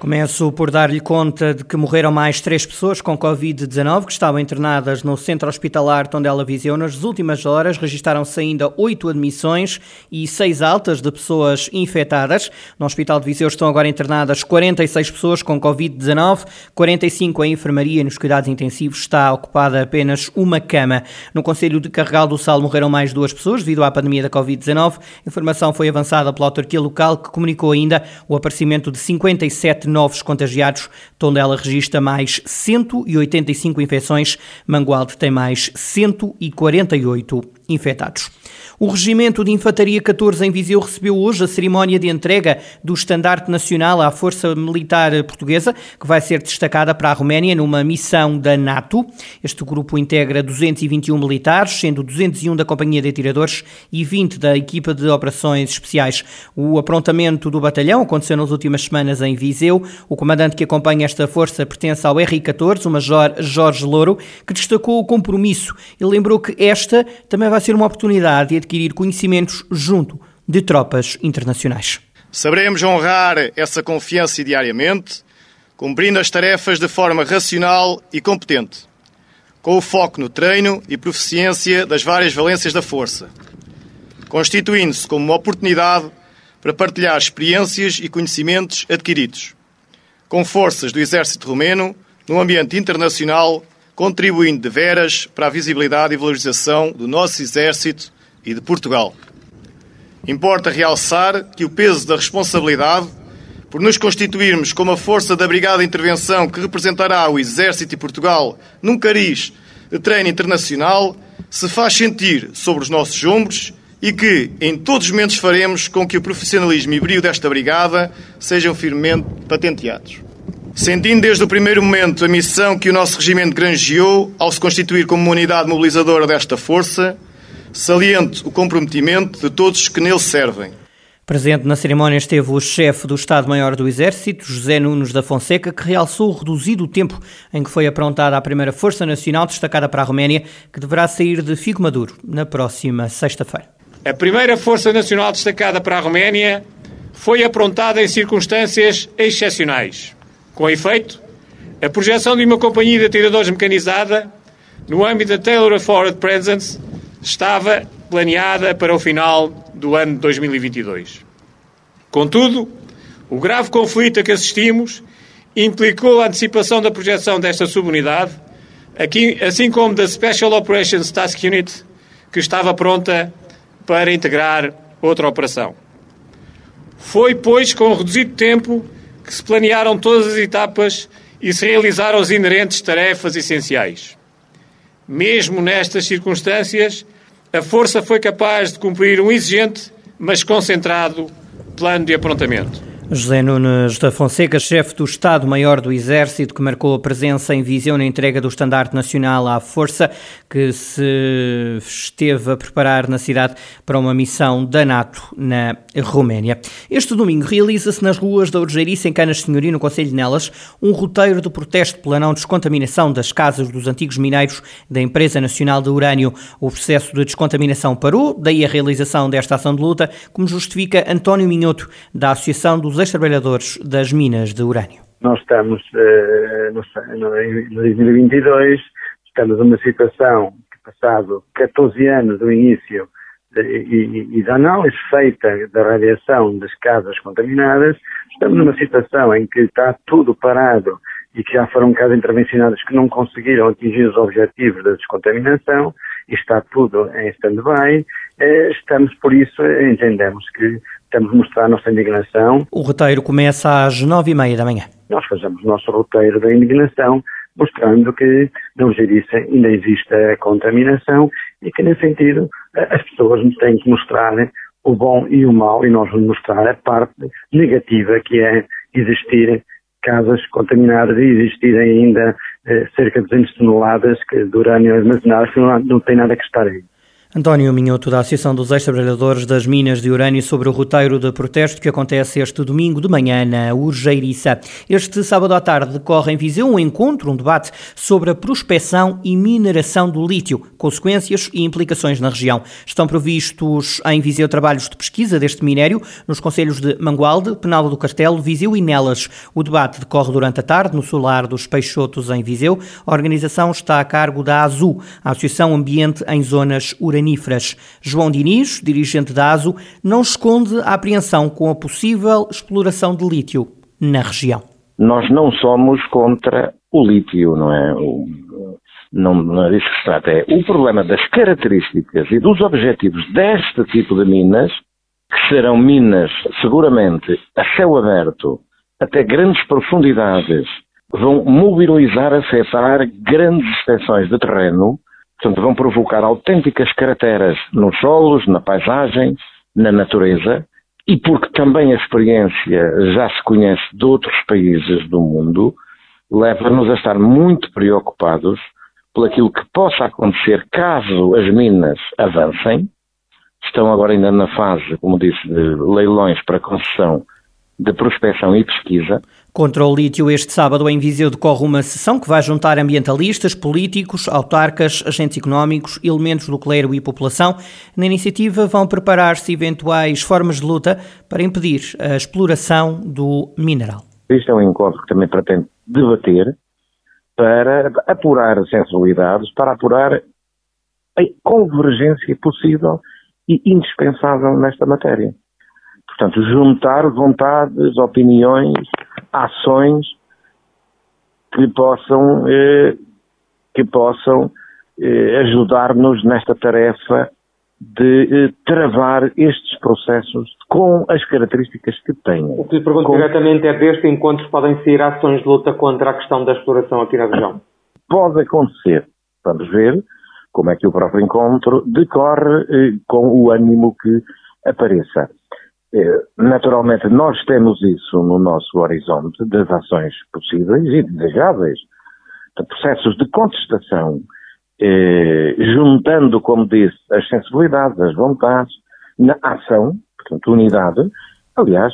Começo por dar-lhe conta de que morreram mais três pessoas com Covid-19 que estavam internadas no centro hospitalar Tondela Viseu. Nas últimas horas registaram-se ainda oito admissões e seis altas de pessoas infectadas. No Hospital de Viseu estão agora internadas 46 pessoas com Covid-19, 45 em enfermaria e nos cuidados intensivos está ocupada apenas uma cama. No Conselho de Carregal do Sal morreram mais duas pessoas devido à pandemia da Covid-19. A informação foi avançada pela autarquia local que comunicou ainda o aparecimento de 57 novos contagiados. Tondela registra mais 185 infecções, Mangualde tem mais 148 infectados. O Regimento de Infantaria 14 em Viseu recebeu hoje a cerimónia de entrega do Estandarte Nacional à Força Militar Portuguesa, que vai ser destacada para a Roménia numa missão da NATO. Este grupo integra 221 militares, sendo 201 da Companhia de Atiradores e 20 da equipa de operações especiais. O aprontamento do batalhão aconteceu nas últimas semanas em Viseu. O comandante que acompanha esta força pertence ao RI-14, o Major Jorge Louro, que destacou o compromisso e lembrou que esta também vai ser uma oportunidade de adquirir conhecimentos junto de tropas internacionais. Saberemos honrar essa confiança diariamente, cumprindo as tarefas de forma racional e competente, com o foco no treino e proficiência das várias valências da força, constituindo-se como uma oportunidade para partilhar experiências e conhecimentos adquiridos, com forças do exército romeno no ambiente internacional, contribuindo de veras para a visibilidade e valorização do nosso exército e de Portugal. Importa realçar que o peso da responsabilidade por nos constituirmos como a força da Brigada de Intervenção que representará o Exército de Portugal num cariz de treino internacional se faz sentir sobre os nossos ombros e que, em todos os momentos, faremos com que o profissionalismo e brilho desta Brigada sejam firmemente patenteados. Sentindo desde o primeiro momento a missão que o nosso regimento granjeou ao se constituir como uma unidade mobilizadora desta força, saliente o comprometimento de todos que nele servem. Presente na cerimónia esteve o chefe do Estado-Maior do Exército, José Nunes da Fonseca, que realçou o reduzido tempo em que foi aprontada a primeira Força Nacional destacada para a Roménia, que deverá sair de Figo Maduro na próxima sexta-feira. A primeira Força Nacional destacada para a Roménia foi aprontada em circunstâncias excepcionais. Com efeito, a projeção de uma companhia de atiradores mecanizada no âmbito da Taylor Forward Presence estava planeada para o final do ano de 2022. Contudo, o grave conflito a que assistimos implicou a antecipação da projeção desta subunidade, assim como da Special Operations Task Unit, que estava pronta para integrar outra operação. Foi, pois, com reduzido tempo que se planearam todas as etapas e se realizaram as inerentes tarefas essenciais. Mesmo nestas circunstâncias, a Força foi capaz de cumprir um exigente, mas concentrado, plano de aprontamento. José Nunes da Fonseca, chefe do Estado-Maior do Exército, que marcou a presença em Viseu na entrega do Estandarte Nacional à Força, que se esteve a preparar na cidade para uma missão da NATO na Roménia. Este domingo realiza-se nas ruas da Urgeiriça, em Canas Senhoria, no Conselho de Nelas, um roteiro de protesto pela não descontaminação das casas dos antigos mineiros da Empresa Nacional de Urânio. O processo de descontaminação parou, daí a realização desta ação de luta, como justifica António Minhoto, da Associação dos ex-trabalhadores das minas de urânio. Nós estamos no, em 2022, estamos numa situação que, passado 14 anos do início de, e, e da análise feita da radiação das casas contaminadas, estamos numa situação em que está tudo parado e que já foram casas intervencionadas que não conseguiram atingir os objetivos da descontaminação e está tudo em stand-by. Eh, estamos, por isso, entendemos que Temos a mostrar a nossa indignação. O roteiro começa às nove e meia da manhã. Nós fazemos o nosso roteiro da indignação, mostrando que na Algeriça ainda existe a contaminação e que, nesse sentido, as pessoas têm que mostrar o bom e o mau e nós vamos mostrar a parte negativa que é existir casas contaminadas e existir ainda eh, cerca de 200 toneladas de urânio armazenado que não, não tem nada que estar aí. António Minhoto, da Associação dos Ex-Trabalhadores das Minas de Urânio, sobre o roteiro de protesto que acontece este domingo de manhã na Urgeiriça. Este sábado à tarde decorre em Viseu um encontro, um debate sobre a prospecção e mineração do lítio, consequências e implicações na região. Estão previstos em Viseu trabalhos de pesquisa deste minério nos conselhos de Mangualde, Penal do Castelo, Viseu e Nelas. O debate decorre durante a tarde no solar dos Peixotos, em Viseu. A organização está a cargo da AZU, a Associação Ambiente em Zonas Urânicas João Diniz, dirigente da ASO, não esconde a apreensão com a possível exploração de lítio na região. Nós não somos contra o lítio, não é? Não, não é disso que se trata. É o problema das características e dos objetivos deste tipo de minas, que serão minas seguramente a céu aberto, até grandes profundidades, vão mobilizar, afetar grandes extensões de terreno Portanto, vão provocar autênticas crateras nos solos, na paisagem, na natureza, e porque também a experiência já se conhece de outros países do mundo, leva-nos a estar muito preocupados por aquilo que possa acontecer caso as minas avancem. Estão agora ainda na fase, como disse, de leilões para concessão de prospecção e pesquisa. Contra o lítio, este sábado em Viseu decorre uma sessão que vai juntar ambientalistas, políticos, autarcas, agentes económicos, elementos do clero e população. Na iniciativa vão preparar-se eventuais formas de luta para impedir a exploração do mineral. Este é um encontro que também pretende debater para apurar sensibilidades, para apurar a convergência possível e indispensável nesta matéria. Portanto, juntar vontades, opiniões, ações que possam, eh, que possam eh, ajudar-nos nesta tarefa de eh, travar estes processos com as características que têm. O que lhe pergunto com... diretamente é deste encontro podem sair ações de luta contra a questão da exploração aqui na região? Pode acontecer. Vamos ver como é que o próprio encontro decorre eh, com o ânimo que apareça. É, naturalmente, nós temos isso no nosso horizonte das ações possíveis e desejáveis, de processos de contestação, eh, juntando, como disse, as sensibilidades, as vontades, na ação, portanto, unidade. Aliás,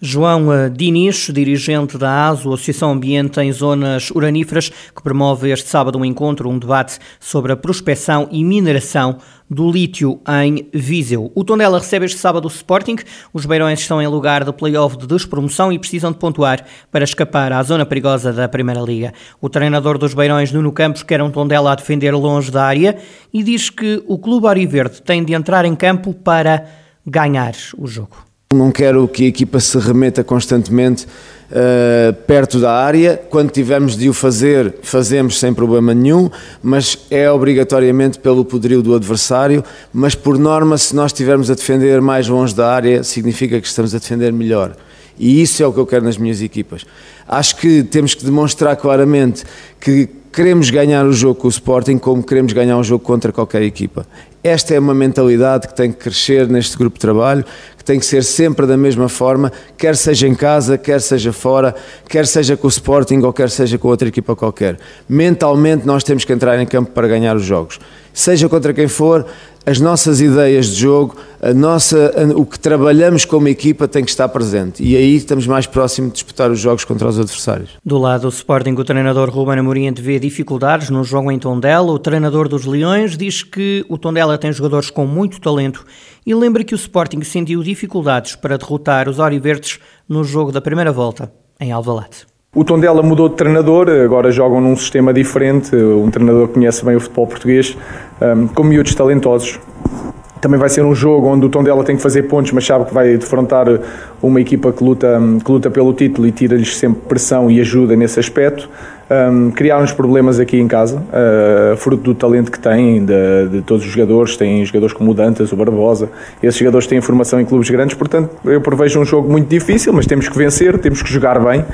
João eh, Diniz, dirigente da ASO, Associação Ambiente em Zonas Uraníferas, que promove este sábado um encontro, um debate sobre a prospecção e mineração do lítio em Viseu. O Tondela recebe este sábado o Sporting. Os beirões estão em lugar de play-off de despromoção e precisam de pontuar para escapar à zona perigosa da Primeira Liga. O treinador dos beirões, Nuno Campos, quer um Tondela a defender longe da área e diz que o clube Ariverde tem de entrar em campo para ganhar o jogo. Não quero que a equipa se remeta constantemente uh, perto da área. Quando tivermos de o fazer, fazemos sem problema nenhum, mas é obrigatoriamente pelo poderio do adversário. Mas por norma, se nós estivermos a defender mais longe da área, significa que estamos a defender melhor. E isso é o que eu quero nas minhas equipas. Acho que temos que demonstrar claramente que queremos ganhar o jogo com o Sporting como queremos ganhar um jogo contra qualquer equipa. Esta é uma mentalidade que tem que crescer neste grupo de trabalho, que tem que ser sempre da mesma forma, quer seja em casa, quer seja fora, quer seja com o Sporting ou quer seja com outra equipa qualquer. Mentalmente nós temos que entrar em campo para ganhar os jogos. Seja contra quem for, as nossas ideias de jogo, a nossa, o que trabalhamos como equipa tem que estar presente. E aí estamos mais próximos de disputar os jogos contra os adversários. Do lado do Sporting, o treinador Ruben Amorim vê dificuldades no jogo em Tondela. O treinador dos Leões diz que o Tondela tem jogadores com muito talento e lembra que o Sporting sentiu dificuldades para derrotar os Oriverdes no jogo da primeira volta em Alvalade. O Tondela mudou de treinador, agora jogam num sistema diferente, um treinador que conhece bem o futebol português, um, com miúdos talentosos. Também vai ser um jogo onde o Tondela tem que fazer pontos, mas sabe que vai defrontar uma equipa que luta, que luta pelo título e tira-lhes sempre pressão e ajuda nesse aspecto um, criaram-nos problemas aqui em casa, uh, fruto do talento que têm, de, de, todos os jogadores, têm jogadores como o Dantas, o Barbosa, esses jogadores têm formação em clubes grandes, portanto eu prevejo um jogo muito difícil, mas temos que vencer, temos que jogar bem,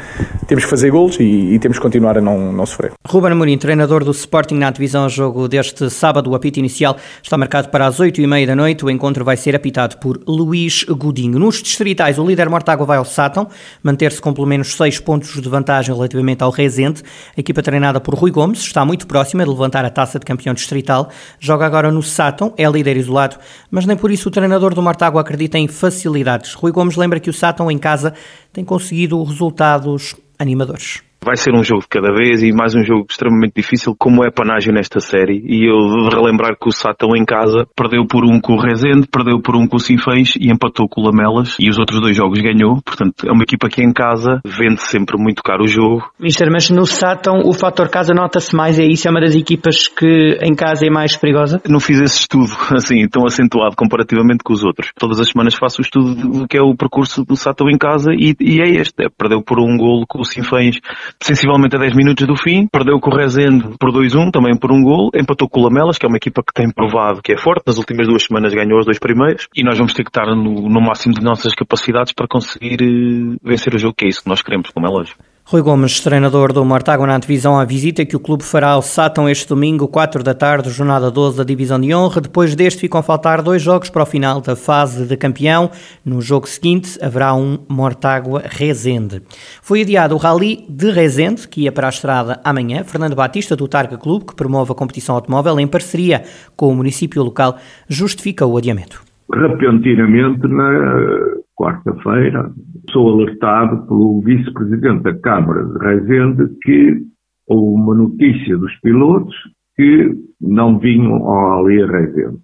temos que fazer golos e, e temos que continuar a não, não sofrer. Ruben Amorim, treinador do Sporting na divisão jogo deste sábado, o apito inicial está marcado para as 8h30 da noite, o encontro vai ser apitado por Luís Godinho. Nos distritais, o líder Mortágua vai ao Sátão, manter-se com pelo menos 6 pontos de vantagem relativamente ao Rezende, A equipa treinada por Rui Gomes está muito próxima de levantar a taça de campeão distrital. Joga agora no Sátão, é líder isolado, mas nem por isso o treinador do Martágua acredita em facilidades. Rui Gomes lembra que o Sátão em casa tem conseguido resultados animadores. Vai ser um jogo de cada vez e mais um jogo extremamente difícil, como é Panágio nesta série. E eu de relembrar que o Sátão em casa perdeu por um com o Rezende, perdeu por um com o Sinfãs e empatou com o Lamelas. E os outros dois jogos ganhou. Portanto, é uma equipa que em casa vende sempre muito caro o jogo. Mister, mas no Sátão o fator casa nota-se mais. É isso? É uma das equipas que em casa é mais perigosa? Não fiz esse estudo assim tão acentuado comparativamente com os outros. Todas as semanas faço o estudo do que é o percurso do Sátão em casa e, e é este. É, perdeu por um golo com o Sinfãs sensivelmente a 10 minutos do fim, perdeu com o Rezende por 2-1, também por um gol, empatou com o Lamelas, que é uma equipa que tem provado que é forte, nas últimas duas semanas ganhou os dois primeiros, e nós vamos ter que estar no, no máximo de nossas capacidades para conseguir uh, vencer o jogo, que é isso que nós queremos, como é lógico. Rui Gomes, treinador do Mortágua na divisão à visita que o clube fará ao Sátão este domingo, 4 da tarde, jornada 12 da divisão de honra. Depois deste ficam a faltar dois jogos para o final da fase de campeão. No jogo seguinte haverá um Mortágua Rezende. Foi adiado o Rally de Rezende, que ia para a estrada amanhã. Fernando Batista, do Targa Clube, que promove a competição automóvel em parceria com o município local, justifica o adiamento. Repentinamente, na quarta-feira, sou alertado pelo vice-presidente da Câmara de Rezende que houve uma notícia dos pilotos que não vinham ali a Rezende.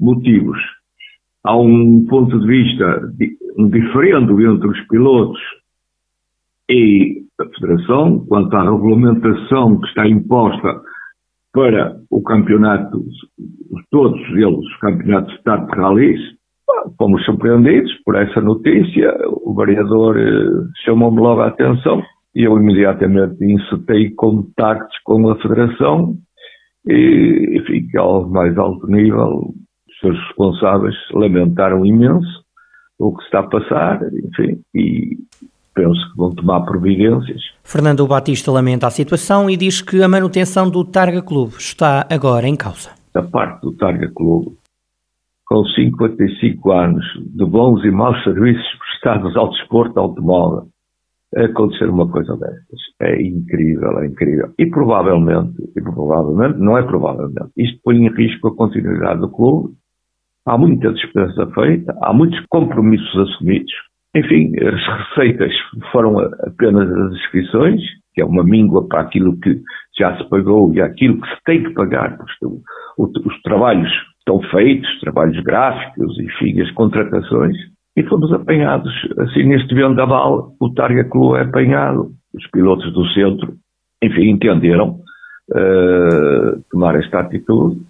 Motivos. Há um ponto de vista diferendo entre os pilotos e a Federação quanto à regulamentação que está imposta para o campeonato, todos eles, os campeonatos de start de rallies, fomos surpreendidos por essa notícia. O vereador eh, chamou-me logo a atenção e eu imediatamente incitei contactos com a Federação e, enfim, ao mais alto nível, os seus responsáveis lamentaram imenso o que está a passar, enfim, e penso que vão tomar providências. Fernando Batista lamenta a situação e diz que a manutenção do Targa Clube está agora em causa. Da parte do Targa Clube, com 55 anos de bons e maus serviços prestados ao desporto automóvel, acontecer uma coisa destas. É incrível, é incrível. E provavelmente, e provavelmente, não é provavelmente, isto põe em risco a continuidade do clube. Há muita despesa feita, há muitos compromissos assumidos. Enfim, as receitas foram apenas as inscrições, que é uma míngua para aquilo que já se pagou e aquilo que se tem que pagar, porque os trabalhos estão feitos, trabalhos gráficos, enfim, as contratações, e fomos apanhados, assim, neste vendaval, o Targa Clube é apanhado, os pilotos do centro, enfim, entenderam uh, tomar esta atitude,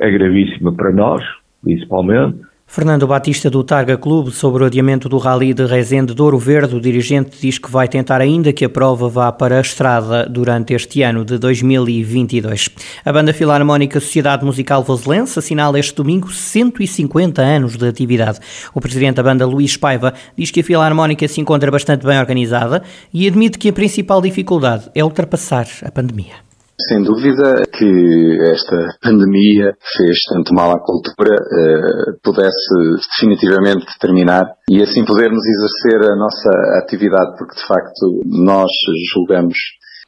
é gravíssima para nós, principalmente, Fernando Batista do Targa Clube sobre o adiamento do Rally de Rezende de Ouro Verde, o dirigente diz que vai tentar ainda que a prova vá para a estrada durante este ano de 2022. A banda filarmónica Sociedade Musical Voselense assinala este domingo 150 anos de atividade. O presidente da banda, Luís Paiva, diz que a filarmónica se encontra bastante bem organizada e admite que a principal dificuldade é ultrapassar a pandemia. Sem dúvida que esta pandemia fez tanto mal à cultura, eh, pudesse definitivamente terminar e assim podermos exercer a nossa atividade, porque de facto nós julgamos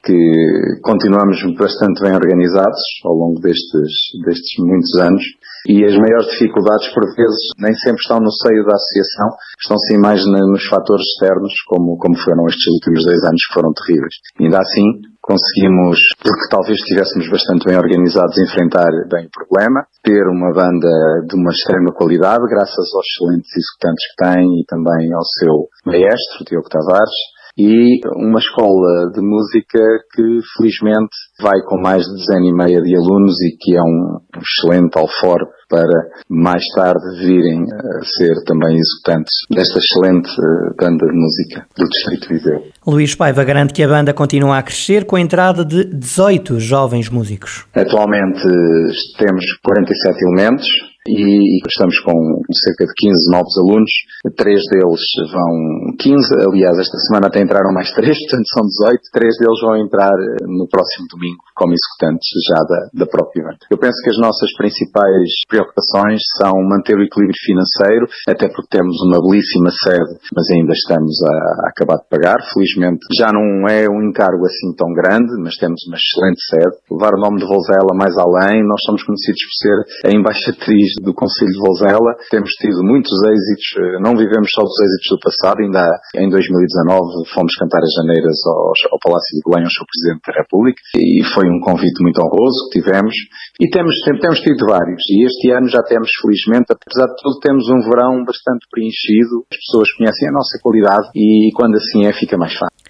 que continuamos bastante bem organizados ao longo destes, destes muitos anos e as maiores dificuldades, por vezes, nem sempre estão no seio da associação, estão sim mais nos fatores externos, como, como foram estes últimos dois anos que foram terríveis. Ainda assim, conseguimos, porque talvez estivéssemos bastante bem organizados, enfrentar bem o problema, ter uma banda de uma extrema qualidade, graças aos excelentes executantes que tem e também ao seu maestro, Diogo Tavares, e uma escola de música que felizmente vai com mais de dezena e meia de alunos e que é um excelente alforre para mais tarde virem a ser também executantes desta excelente eh, banda de música do Distrito Viseu. Luís Paiva garante que a banda continua a crescer com a entrada de 18 jovens músicos. Atualmente temos 47 elementos, e, estamos com cerca de 15 novos alunos, três deles vão, 15, aliás, esta semana até entraram mais três, portanto são 18, três deles vão entrar eh, no próximo domingo como executantes já da, da própria evento. Eu penso que as nossas principais preocupações são manter o equilíbrio financeiro, até porque temos uma belíssima sede, mas ainda estamos a, a acabar de pagar. Felizmente já não é um encargo assim tão grande, mas temos uma excelente sede. Levar o nome de Volzela mais além, nós somos conhecidos por ser a embaixatriz do Conselho de Volzela. Temos tido muitos êxitos, eh, não vivemos só dos êxitos do passado, ainda em 2019 fomos cantar as janeiras ao, ao Palácio de Belém ao Sr. Presidente da República e foi foi um convite muito honroso que tivemos e temos, temos tido vários. E este ano já temos, felizmente, apesar de tudo, temos um verão bastante preenchido. As pessoas conhecem a nossa qualidade e quando assim é, fica mais fácil.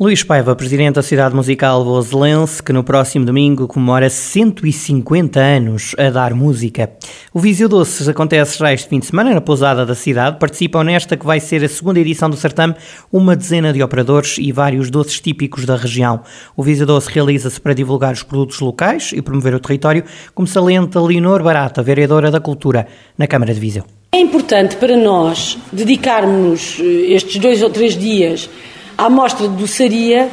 Luís Paiva, presidente da Cidade Musical Voselense, que no próximo domingo comemora 150 anos a dar música. O Viseu Doces acontece já este fim de semana na pousada da cidade. Participam nesta que vai ser a segunda edição do certame uma dezena de operadores e vários doces típicos da região. O Viseu Doce realiza-se para divulgar os produtos locais e promover o território, como salienta Leonor Barata, vereadora da Cultura na Câmara de Viseu. É importante para nós dedicarmos eh, estes dois ou três dias à mostra de doçaria,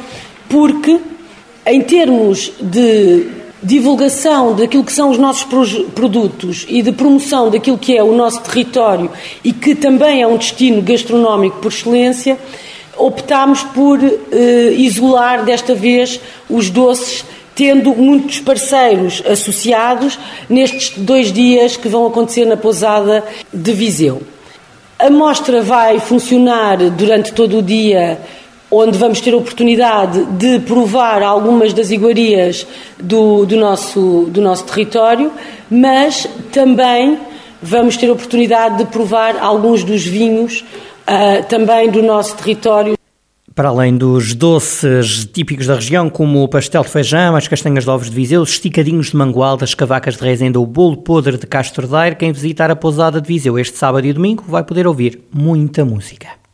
porque, em termos de divulgação daquilo que são os nossos produtos e de promoção daquilo que é o nosso território e que também é um destino gastronómico por excelência, optámos por eh, isolar desta vez os doces, tendo muitos parceiros associados nestes dois dias que vão acontecer na pousada de Viseu. A mostra vai funcionar durante todo o dia onde vamos ter a oportunidade de provar algumas das iguarias do, do, nosso, do nosso território, mas também vamos ter a oportunidade de provar alguns dos vinhos uh, também do nosso território. Para além dos doces típicos da região, como o pastel de feijão, as castanhas de ovos de Viseu, os esticadinhos de mangual, das cavacas de Rezenda, o bolo podre de Castro Daire, quem visitar a pousada de Viseu este sábado e domingo vai poder ouvir muita música.